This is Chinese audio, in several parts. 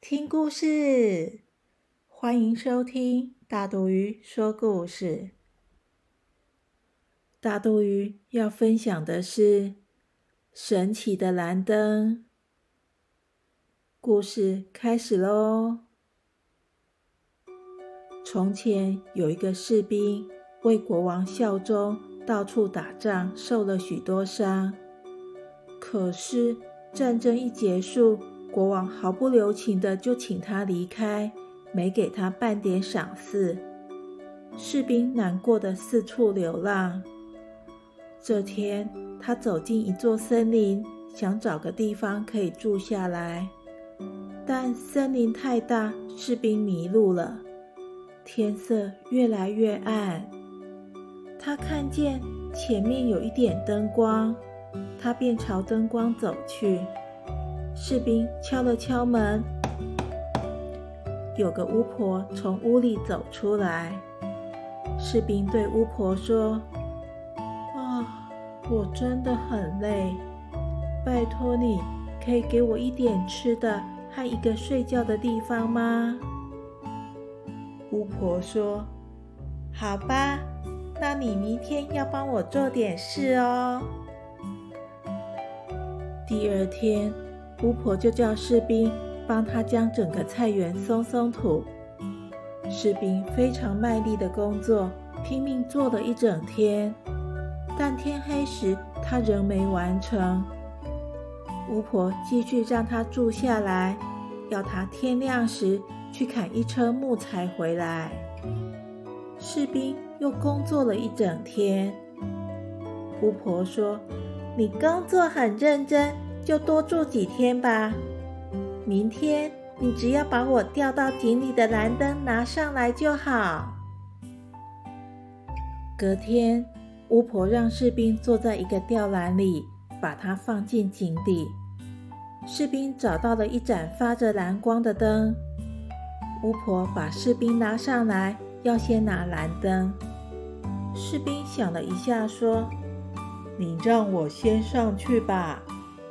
听故事！欢迎收听大肚鱼说故事。大肚鱼要分享的是神奇的蓝灯。故事开始喽！从前有一个士兵为国王效忠，到处打仗，受了许多伤。可是战争一结束，国王毫不留情的就请他离开，没给他半点赏赐。士兵难过的四处流浪。这天，他走进一座森林，想找个地方可以住下来。但森林太大，士兵迷路了。天色越来越暗，他看见前面有一点灯光，他便朝灯光走去。士兵敲了敲门，有个巫婆从屋里走出来。士兵对巫婆说：“啊，我真的很累，拜托你，可以给我一点吃的和一个睡觉的地方吗？”巫婆说：“好吧，那你明天要帮我做点事哦。”第二天。巫婆就叫士兵帮他将整个菜园松松土。士兵非常卖力的工作，拼命做了一整天。但天黑时，他仍没完成。巫婆继续让他住下来，要他天亮时去砍一车木材回来。士兵又工作了一整天。巫婆说：“你工作很认真。”就多住几天吧。明天你只要把我掉到井里的蓝灯拿上来就好。隔天，巫婆让士兵坐在一个吊篮里，把它放进井底。士兵找到了一盏发着蓝光的灯。巫婆把士兵拉上来，要先拿蓝灯。士兵想了一下，说：“你让我先上去吧。”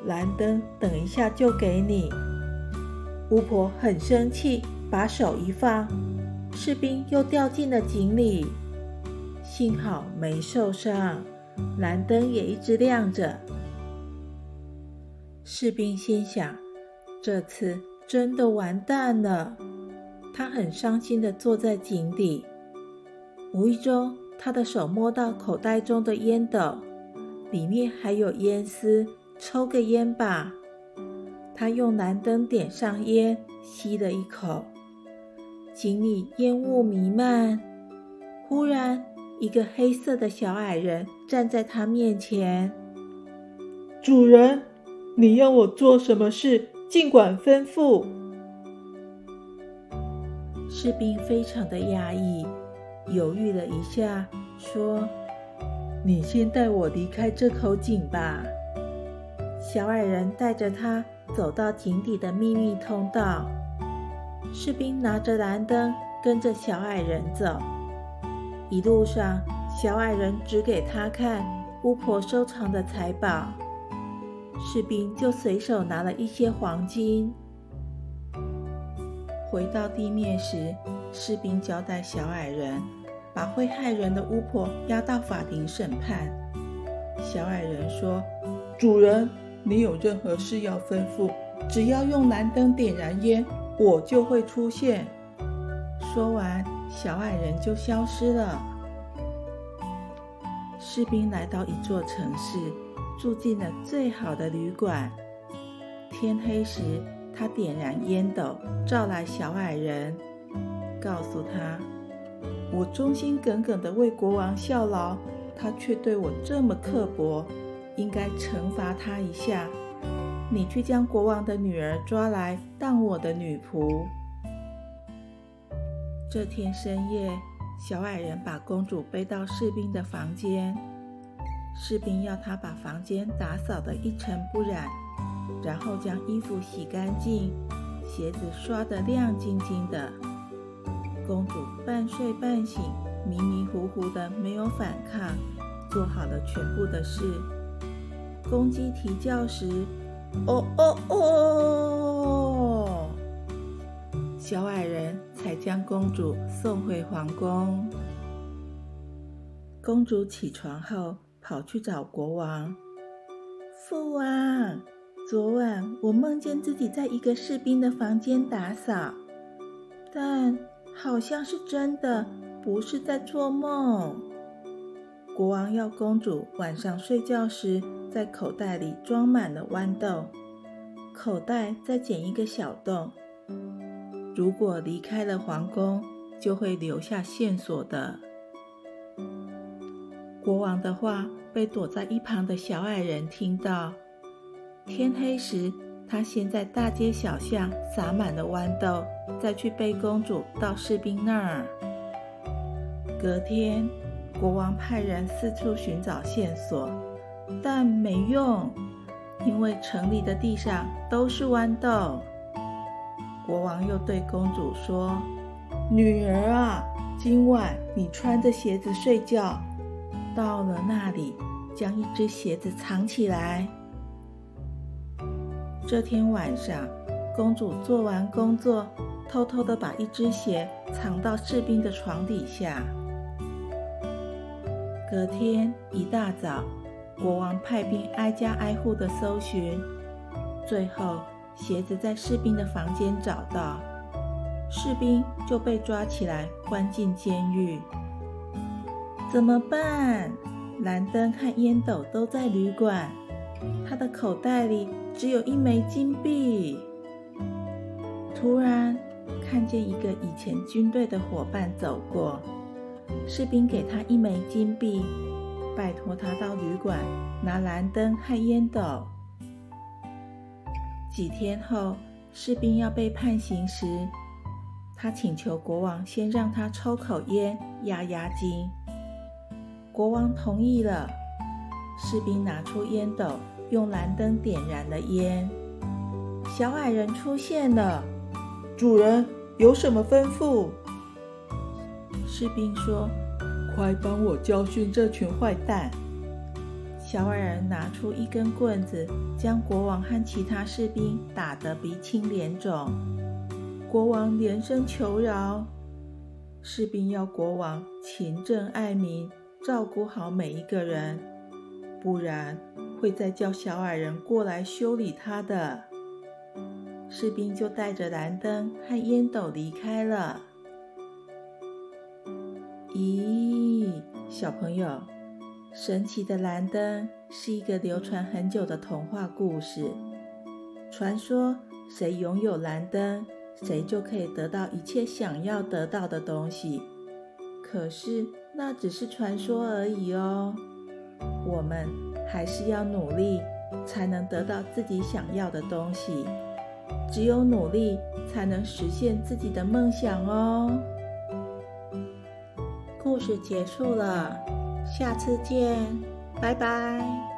蓝灯，等一下就给你。巫婆很生气，把手一放，士兵又掉进了井里。幸好没受伤，蓝灯也一直亮着。士兵心想：这次真的完蛋了。他很伤心的坐在井底，无意中他的手摸到口袋中的烟斗，里面还有烟丝。抽个烟吧。他用蓝灯点上烟，吸了一口，井里烟雾弥漫。忽然，一个黑色的小矮人站在他面前。主人，你要我做什么事？尽管吩咐。士兵非常的讶异，犹豫了一下，说：“你先带我离开这口井吧。”小矮人带着他走到井底的秘密通道，士兵拿着蓝灯跟着小矮人走。一路上，小矮人指给他看巫婆收藏的财宝，士兵就随手拿了一些黄金。回到地面时，士兵交代小矮人把会害人的巫婆押到法庭审判。小矮人说：“主人。”你有任何事要吩咐，只要用蓝灯点燃烟，我就会出现。说完，小矮人就消失了。士兵来到一座城市，住进了最好的旅馆。天黑时，他点燃烟斗，召来小矮人，告诉他：“我忠心耿耿地为国王效劳，他却对我这么刻薄。”应该惩罚他一下。你去将国王的女儿抓来当我的女仆。这天深夜，小矮人把公主背到士兵的房间，士兵要他把房间打扫得一尘不染，然后将衣服洗干净，鞋子刷得亮晶晶的。公主半睡半醒，迷迷糊糊的，没有反抗，做好了全部的事。公鸡啼叫时，哦哦哦！小矮人才将公主送回皇宫。公主起床后，跑去找国王。父王，昨晚我梦见自己在一个士兵的房间打扫，但好像是真的，不是在做梦。国王要公主晚上睡觉时，在口袋里装满了豌豆，口袋再剪一个小洞。如果离开了皇宫，就会留下线索的。国王的话被躲在一旁的小矮人听到。天黑时，他先在大街小巷撒满了豌豆，再去背公主到士兵那儿。隔天，国王派人四处寻找线索，但没用，因为城里的地上都是豌豆。国王又对公主说：“女儿啊，今晚你穿着鞋子睡觉，到了那里将一只鞋子藏起来。”这天晚上，公主做完工作，偷偷的把一只鞋藏到士兵的床底下。隔天一大早，国王派兵挨家挨户的搜寻，最后。鞋子在士兵的房间找到，士兵就被抓起来关进监狱。怎么办？蓝灯和烟斗都在旅馆，他的口袋里只有一枚金币。突然看见一个以前军队的伙伴走过，士兵给他一枚金币，拜托他到旅馆拿蓝灯和烟斗。几天后，士兵要被判刑时，他请求国王先让他抽口烟压压惊。国王同意了。士兵拿出烟斗，用蓝灯点燃了烟。小矮人出现了。主人有什么吩咐？士兵说：“快帮我教训这群坏蛋。”小矮人拿出一根棍子，将国王和其他士兵打得鼻青脸肿。国王连声求饶，士兵要国王勤政爱民，照顾好每一个人，不然会再叫小矮人过来修理他的。士兵就带着蓝灯和烟斗离开了。咦，小朋友？神奇的蓝灯是一个流传很久的童话故事。传说谁拥有蓝灯，谁就可以得到一切想要得到的东西。可是那只是传说而已哦。我们还是要努力，才能得到自己想要的东西。只有努力，才能实现自己的梦想哦。故事结束了。下次见，拜拜。